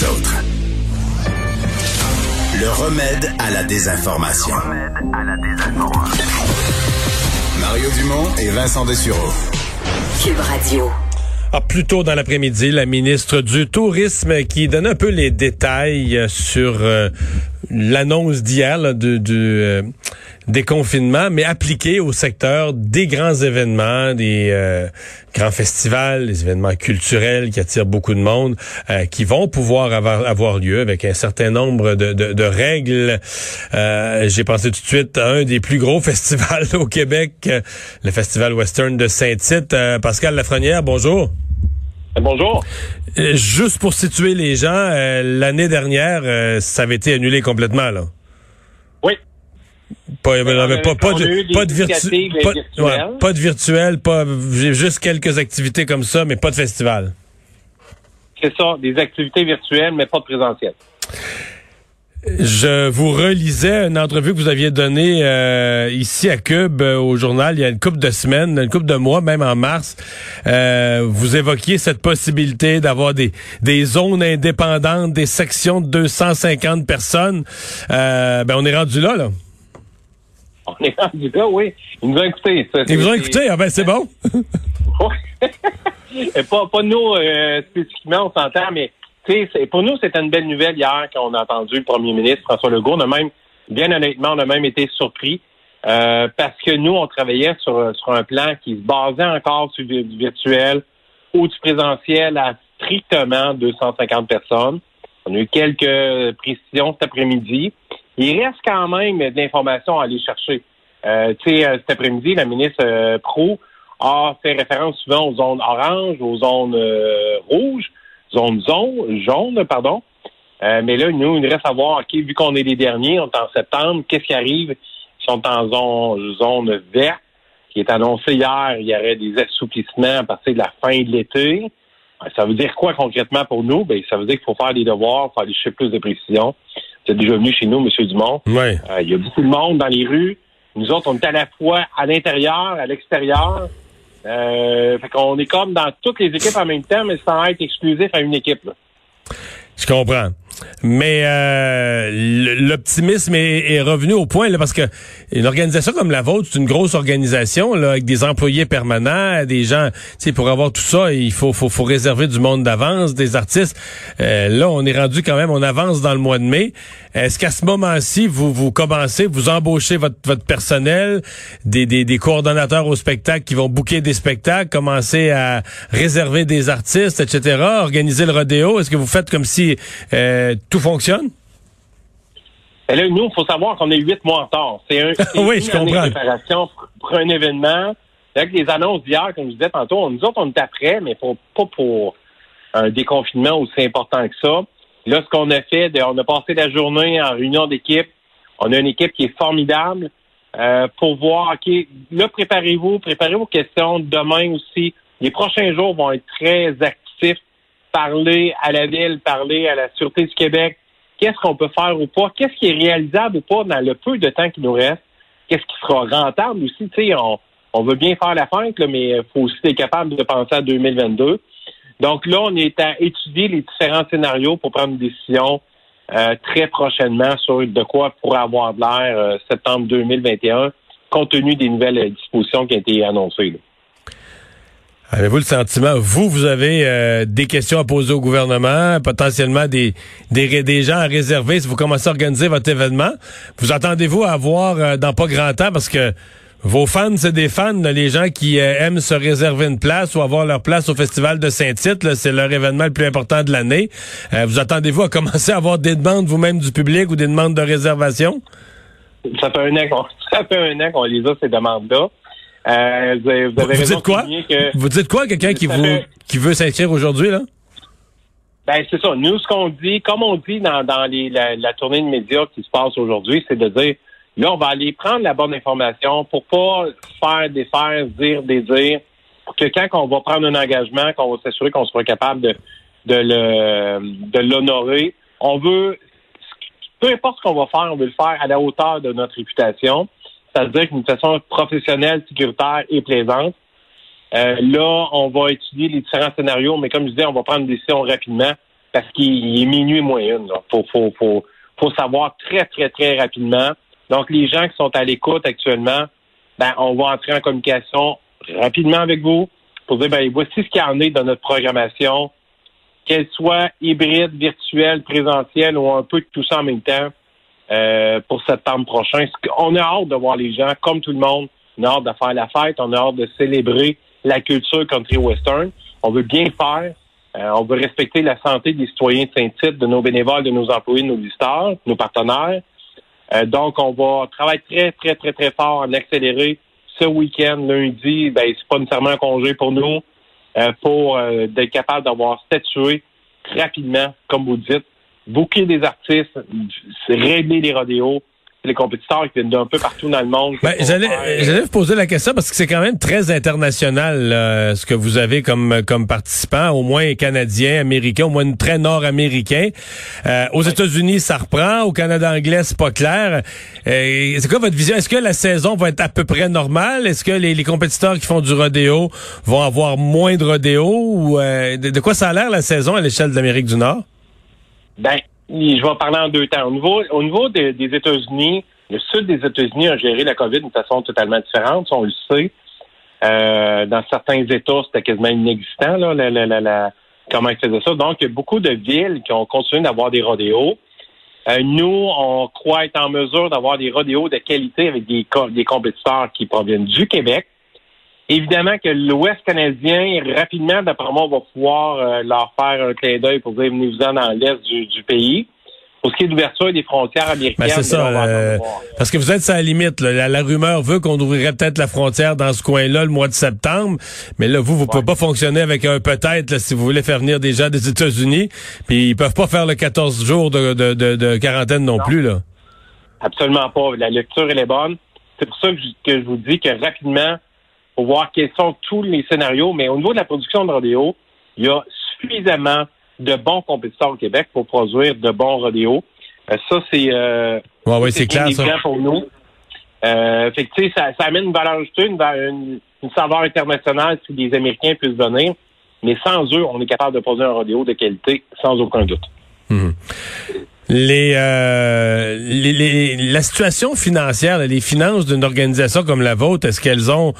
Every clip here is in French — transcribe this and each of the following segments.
les autres. Le remède à la désinformation. Mario Dumont et Vincent Dessureau. Cube Radio. Ah, plus tôt dans l'après-midi, la ministre du Tourisme qui donne un peu les détails sur euh, l'annonce d'hier du, du euh, déconfinement, mais appliqué au secteur des grands événements, des euh, grands festivals, des événements culturels qui attirent beaucoup de monde, qui vont pouvoir avoir, avoir, lieu avec un certain nombre de, de, de règles. J'ai pensé tout de suite à un des plus gros festivals au Québec, le Festival Western de Saint-Tite. Pascal Lafrenière, bonjour. Bonjour. Euh, juste pour situer les gens, euh, l'année dernière, euh, ça avait été annulé complètement, là. Oui. Pas, pas, pas, pas, de, pas, de pas, de virtuel, pas juste quelques activités comme ça, mais pas de festival. C'est ça, des activités virtuelles, mais pas de présentiel. Je vous relisais une entrevue que vous aviez donnée euh, ici à Cube euh, au journal il y a une couple de semaines, une couple de mois, même en mars. Euh, vous évoquiez cette possibilité d'avoir des, des zones indépendantes, des sections de 250 personnes. ben on est rendu là, là. On est rendu là, oui. Ils nous ont écoutés. Ils vous ont écouté, ah ben c'est bon. pas, pas nous spécifiquement, on s'entend, mais pour nous, c'était une belle nouvelle hier quand on a entendu le premier ministre François Legault. On a même, bien honnêtement, on a même été surpris euh, parce que nous, on travaillait sur, un plan qui se basait encore sur du virtuel ou du présentiel à strictement 250 personnes. On a eu quelques précisions cet après-midi. Il reste quand même de l'information à aller chercher. Euh, tu sais, euh, cet après-midi, la ministre Pro a fait référence souvent aux zones oranges, aux zones rouges zone zone, jaune, pardon. Euh, mais là, nous, il nous reste à voir, OK, vu qu'on est les derniers, on est en septembre, qu'est-ce qui arrive? Ils sont en zone, zone verte, qui est annoncé hier, il y aurait des assouplissements à partir de la fin de l'été. Euh, ça veut dire quoi concrètement pour nous? Ben, ça veut dire qu'il faut faire des devoirs, faire des chiffres plus de précision. Vous êtes déjà venu chez nous, M. Dumont. Ouais. Euh, il y a beaucoup de monde dans les rues. Nous autres, on est à la fois à l'intérieur, à l'extérieur. Euh, fait qu'on est comme dans toutes les équipes en même temps, mais sans être exclusif à une équipe. Là. Je comprends. Mais euh, l'optimisme est, revenu au point là, parce que une organisation comme la vôtre, c'est une grosse organisation là, avec des employés permanents, des gens. Pour avoir tout ça, il faut faut, faut réserver du monde d'avance, des artistes. Euh, là, on est rendu quand même, on avance dans le mois de mai. Est-ce qu'à ce, moment-ci, vous vous commencez, vous embauchez votre, votre personnel, des, des, des coordonnateurs au spectacle qui vont booker des spectacles, commencer à réserver des artistes, etc., organiser le rodéo? Est-ce que vous faites comme si euh, tout fonctionne? Et là, nous, il faut savoir qu'on est huit mois en retard. C'est un, oui, je comprends. préparation pour un événement. Avec les annonces d'hier, comme je disais tantôt, nous autres, on est après, mais pas pour un déconfinement aussi important que ça. Là, ce qu'on a fait, on a passé la journée en réunion d'équipe. On a une équipe qui est formidable euh, pour voir, OK, là, préparez-vous, préparez vos questions. Demain aussi, les prochains jours vont être très actifs. Parler à la ville, parler à la Sûreté du Québec. Qu'est-ce qu'on peut faire ou pas? Qu'est-ce qui est réalisable ou pas dans le peu de temps qui nous reste? Qu'est-ce qui sera rentable aussi? Tu sais, on, on veut bien faire la fête, mais il faut aussi être capable de penser à 2022. Donc là, on est à étudier les différents scénarios pour prendre une décision euh, très prochainement sur de quoi pourrait avoir de l'air euh, septembre 2021, compte tenu des nouvelles dispositions qui ont été annoncées. Avez-vous le sentiment, vous, vous avez euh, des questions à poser au gouvernement, potentiellement des, des, des gens à réserver si vous commencez à organiser votre événement? Vous attendez-vous à avoir dans pas grand temps parce que vos fans, c'est des fans, les gens qui euh, aiment se réserver une place ou avoir leur place au Festival de Saint-Tite. C'est leur événement le plus important de l'année. Euh, vous attendez-vous à commencer à avoir des demandes vous-même du public ou des demandes de réservation? Ça fait un an qu'on, ça fait un an qu'on les a, ces demandes-là. Euh, vous, avez, vous, dites quoi? Vous dites quoi quelqu'un qui, vous, qui veut s'inscrire aujourd'hui, là? Ben, c'est ça. Nous, ce qu'on dit, comme on dit dans, dans les, la, la tournée de médias qui se passe aujourd'hui, c'est de dire Là, on va aller prendre la bonne information pour pas faire des faire, dire des dire, pour que quand on va prendre un engagement, qu'on va s'assurer qu'on sera capable de, de le de l'honorer. On veut peu importe ce qu'on va faire, on veut le faire à la hauteur de notre réputation, c'est-à-dire d'une façon professionnelle, sécuritaire et plaisante. Euh, là, on va étudier les différents scénarios, mais comme je disais, on va prendre une décision rapidement parce qu'il est minuit moins une. Il faut, savoir très, très, très rapidement. Donc, les gens qui sont à l'écoute actuellement, ben, on va entrer en communication rapidement avec vous pour dire, ben, voici ce qu'il y en est dans notre programmation, qu'elle soit hybride, virtuelle, présentielle ou un peu tout ça en même temps euh, pour septembre prochain. On a hâte de voir les gens, comme tout le monde, on a hâte de faire la fête, on a hâte de célébrer la culture country western. On veut bien faire. Euh, on veut respecter la santé des citoyens de Saint-Tite, de nos bénévoles, de nos employés, de nos visiteurs, nos partenaires. Euh, donc, on va travailler très, très, très, très fort en accélérer ce week-end, lundi. Ben, c'est pas nécessairement un congé pour nous, euh, pour être capable d'avoir statué rapidement, comme vous dites, booker des artistes, régler les rodéos, les compétiteurs qui viennent d'un peu partout dans le monde. Ben, j'allais, vous poser la question parce que c'est quand même très international ce que vous avez comme comme participants, au moins canadiens, américains, au moins très nord-américains. Euh, aux États-Unis, ça reprend. Au Canada anglais, c'est pas clair. Euh, c'est quoi votre vision? Est-ce que la saison va être à peu près normale? Est-ce que les, compétiteurs qui font du rodéo vont avoir moins de rodéo ou euh, de, quoi ça a l'air la saison à l'échelle de l'Amérique du Nord? Ben, je vais parler en deux temps. Au niveau, au niveau des, États-Unis, le sud des États-Unis a géré la COVID d'une façon totalement différente, on le sait. Euh, dans certains États, c'était quasiment inexistant, là, la, la, la, comment ils faisaient ça. Donc, il y a beaucoup de villes qui ont continué d'avoir des rodéos. Euh, nous, on croit être en mesure d'avoir des rodéos de qualité avec des, des compétiteurs qui proviennent du Québec. Évidemment que l'Ouest canadien, rapidement, d'après moi, on va pouvoir euh, leur faire un clin d'œil pour dire venez-vous-en dans l'Est du, pays. Pour ce qui est d'ouverture des frontières ben, américaines, c'est ça. Euh, parce que vous êtes à la limite. La, rumeur veut qu'on ouvrirait peut-être la frontière dans ce coin-là le mois de septembre. Mais là, vous, vous ne pouvez pas fonctionner avec un peut-être si vous voulez faire venir des gens des États-Unis. Puis ils peuvent pas faire le 14 jours de, de, quarantaine non, plus. là. Absolument pas. La lecture, elle est bonne. C'est pour ça que je vous dis que rapidement, pour voir quels sont tous les scénarios. Mais au niveau de la production de rodéo, il y a suffisamment de bons compétiteurs au Québec pour produire de bons rodéos. Euh, ça, c'est euh, c'est clair ça. pour nous. Euh, fait que, ça, ça amène une valeur ajoutée, une, une, saveur internationale si les Américains puissent venir. Mais sans eux, on est capable de produire un rodéo de qualité, sans aucun doute. Mhm. Euh, les, les, la situation financière, les finances d'une organisation comme la vôtre, est-ce qu'elles ont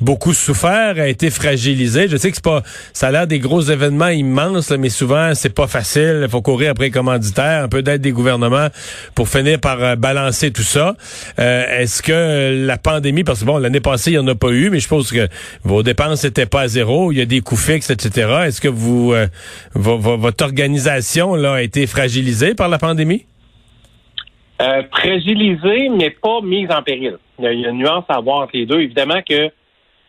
beaucoup souffert, a été fragilisées? Je sais que c'est pas, ça a l'air des gros événements immenses, mais souvent c'est pas facile. Il faut courir après les commanditaires, un peu d'aide des gouvernements pour finir par euh, balancer tout ça. Euh, est-ce que la pandémie, parce que bon, l'année passée il y en a pas eu, mais je pense que vos dépenses n'étaient pas à zéro, il y a des coûts fixes, etc. Est-ce que vous, votre organisation là a été fragilisée par la pandémie? Pandémie? Euh, mais pas mise en péril. Il y a une nuance à avoir entre les deux. Évidemment que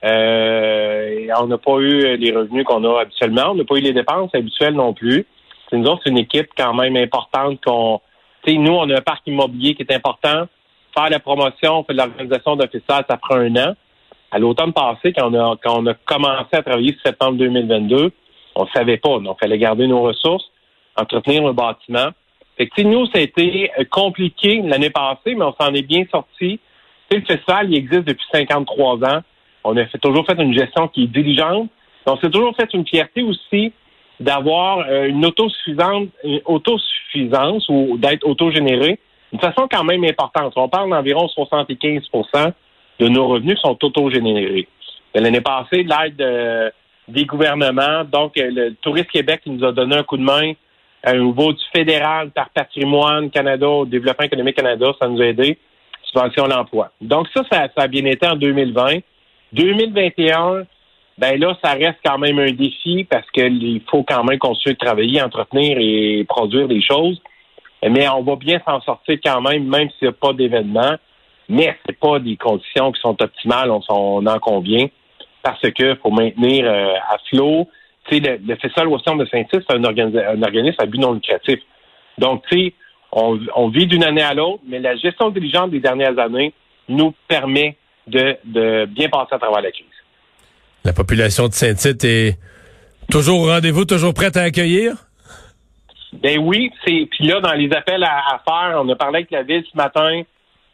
euh, on n'a pas eu les revenus qu'on a habituellement, on n'a pas eu les dépenses habituelles non plus. C'est nous autres, c'est une équipe quand même importante qu'on. Nous, on a un parc immobilier qui est important. Faire la promotion, faire l'organisation d'un festival, ça prend un an. À l'automne passé, quand on, a, quand on a commencé à travailler septembre 2022, on ne savait pas. Donc, il fallait garder nos ressources, entretenir le bâtiment. Fait que, nous, ça a été euh, compliqué l'année passée, mais on s'en est bien sorti. le festival, il existe depuis 53 ans. On a toujours fait une gestion qui est diligente. On s'est toujours fait une fierté aussi d'avoir euh, une autosuffisance, une autosuffisance ou d'être autogénéré d'une façon quand même importante. On parle d'environ 75% de nos revenus sont autogénérés. L'année passée, l'aide euh, des gouvernements, donc le Tourisme Québec qui nous a donné un coup de main au niveau du fédéral par patrimoine Canada, développement économique Canada, ça nous a aidé. Subvention à l'emploi. Donc ça, ça, a bien été en 2020. 2021, ben là, ça reste quand même un défi parce qu'il faut quand même continuer travailler, entretenir et produire des choses. Mais on va bien s'en sortir quand même, même s'il n'y a pas d'événement. Mais c'est pas des conditions qui sont optimales, on, en convient, parce que faut maintenir euh, à flot tu sais, le, Festival Western de Saint-Tite, c'est un, un, organisme à but non lucratif. Donc, tu sais, on, on, vit d'une année à l'autre, mais la gestion diligente des dernières années nous permet de, de bien passer à travers la crise. La population de Saint-Tite est toujours au rendez-vous, toujours prête à accueillir? Ben oui, c'est puis là dans les appels à, faire, on a parlé avec la ville ce matin.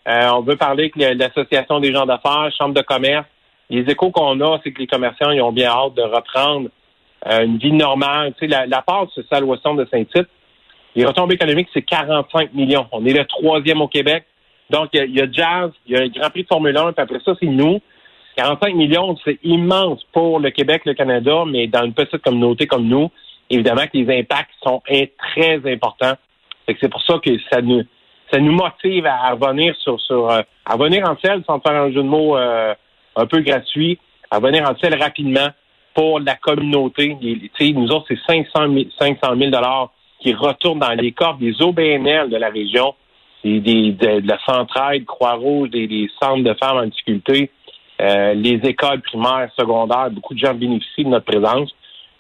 Euh, on veut parler avec l'association des gens d'affaires, chambre de commerce. Les échos qu'on a, c'est que les commerçants ils ont bien hâte de reprendre une vie normale. Tu sais, la, la part de ce salle de Saint-Tite, les retombées économiques, c'est 45 millions. On est le troisième au Québec. Donc, il y, a Jazz, il y a le Grand Prix de Formule 1, puis après ça, c'est nous. 45 millions, c'est immense pour le Québec, le Canada, mais dans une petite communauté comme nous, évidemment que les impacts sont très importants. C'est pour ça que ça nous, ça nous motive à revenir sur, sur euh, à revenir en selle, sans faire un jeu de mots euh, un peu gratuit, à revenir en selle rapidement pour la communauté. nous autres, c'est 500 000, 500 000 qui retournent dans les corps des OBNL de la région, des, de, la Centraide, Croix-Rouge, des, centres de femmes en difficulté, euh, les écoles primaires, secondaires. Beaucoup de gens bénéficient de notre présence.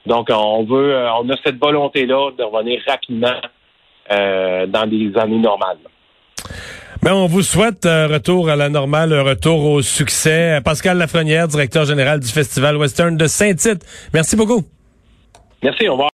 Donc, on veut, on a cette volonté-là de revenir rapidement dans des années normales. Ben, on vous souhaite un retour à la normale, un retour au succès. Pascal Lafrenière, directeur général du Festival Western de Saint-Tite. Merci beaucoup. Merci, au revoir.